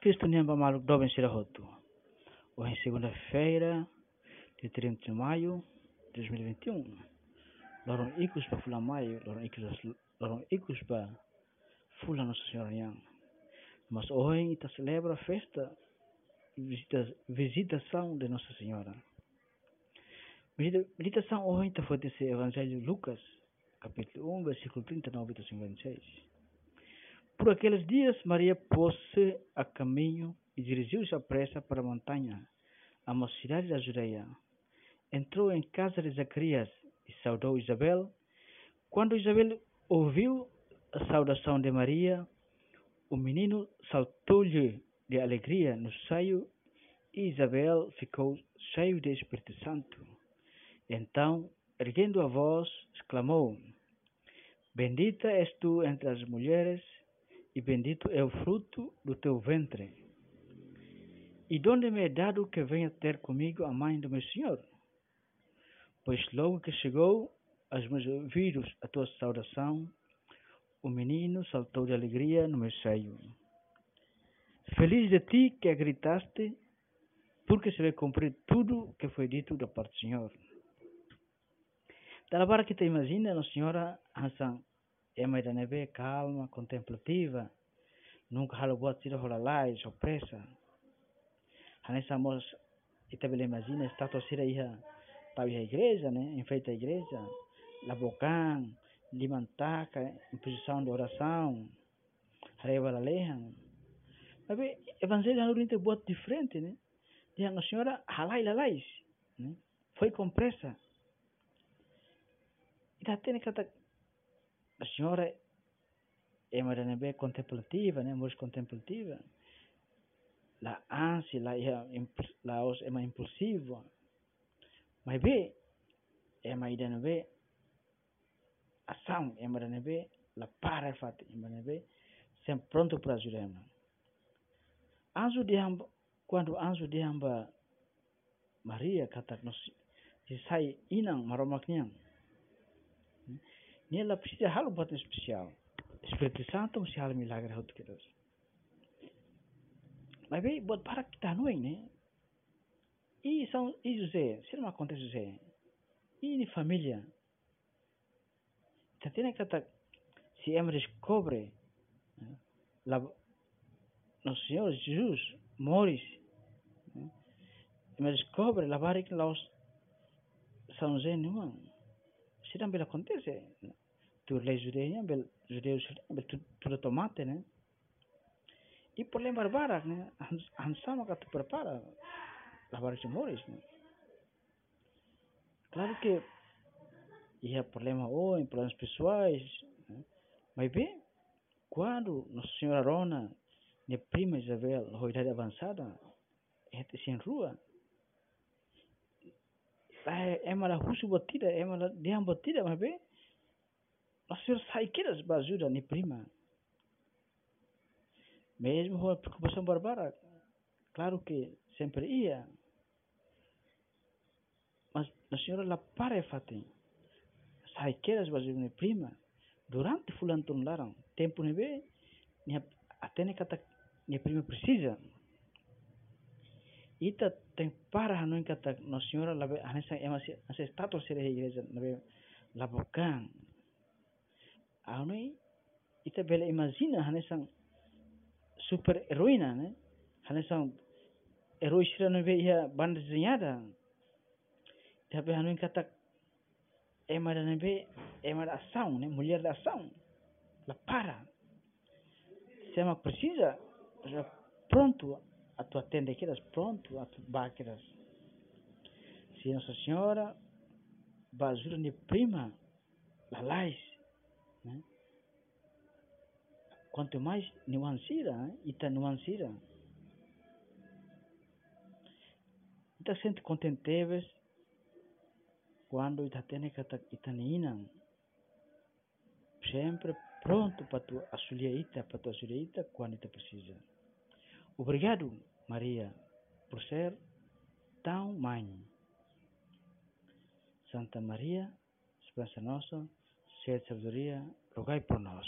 Cristo Nyamba Maluk Doben Sirahoto. Hoje é segunda-feira, dia 30 de maio de 2021. Lorong ikus pa fula maio, lorong ikus, lorong ikus pa fula Nossa Senhora Yang. Mas hoje está celebra a festa visita, visitação de Nossa Senhora. Meditação hoje está foi desse Evangelho Lucas, capítulo 1, versículo 39 a 56. Por aqueles dias, Maria pôs-se a caminho e dirigiu-se à pressa para a montanha, a uma cidade da Judeia. Entrou em casa de Zacarias e saudou Isabel. Quando Isabel ouviu a saudação de Maria, o menino saltou-lhe de alegria no seio e Isabel ficou cheio de Espírito Santo. Então, erguendo a voz, exclamou: Bendita és tu entre as mulheres e bendito é o fruto do teu ventre. E donde me é dado que venha ter comigo a mãe do meu Senhor? Pois logo que chegou aos meus ouvidos a tua saudação, o menino saltou de alegria no meu seio. Feliz de ti que gritaste, porque se vai cumprir tudo que foi dito da parte do Senhor. Hora que te imagina, a Senhora Hassan é uma neve calma, contemplativa, nunca halo buat sira hola lai, sorpresa. Hanessa mos itabele imagina estátua sira iha tau iha igreja, né? Enfeita a igreja, labocão, limantaca, em posição de oração, hareva la lehan. Mas evangelho não tem buat diferente, né? Diha a senhora halai lalais, né? Foi com pressa. E da tem kata a senhora é uma bem contemplativa, né? Muito contemplativa. La ânsia, la, la é mais impulsiva. Mas bem, é uma ideia bem ação, é uma ideia bem la para fat, é uma bem sempre pronto para ajudar. Anjo de hamba, quando anjo de hamba Maria kata nos sai inang maromaknya De algo muito especial. Espírito Santo mesti hal milagre hot kita. Mas bem, buat para kita não é, né? E são e José, se não acontece José. E ni família. Tá tendo que se é descobre lá nosso Senhor Jesus Morris mas descobre lá vai que lá São José não se também acontece tur lei judeu bel judeu bel tudo tomate né e por lembrar barak né han sama que tu prepara lavar de moris né claro que e é problema hoje problemas pessoais né? mas bem quando nossa senhora Rona minha prima Isabel a idade avançada é sem rua é uma russo batida é uma dia batida mas bem Nasir saikiras bazuda ni prima. Mesmo com a preocupação barbara, claro que sempre ia. Mas a senhora lá para fatem. Saikiras bazuda ni prima. Durante fulan tun larang, tempo ni be, ni atene kata ni prima precisa. ita teng parah nun kata no senhora labe anesa ema si anesa estatu sere hei reza labe labokan anui ita bela imagina anesa super heroina ne? Anesa heroi sira be ia bandar zinyada. Tapi anun kata ema dan be ema da asaun ne? Mulher da asaun la para. Sema precisa ya pronto a tu atender aquelas, pronto a tu baqueras. Se Nossa Senhora basura de prima, la lais, né? Quanto mais nuancira, né? ita nuancira. Ita sente contenteves quando ita tem que ita nina sempre pronto para tu auxiliar ita, para tu auxiliar ita quando ita precisa. Obrigado, Maria, por ser tão mãe. Santa Maria, esperança nossa, cheia de sabedoria, rogai por nós.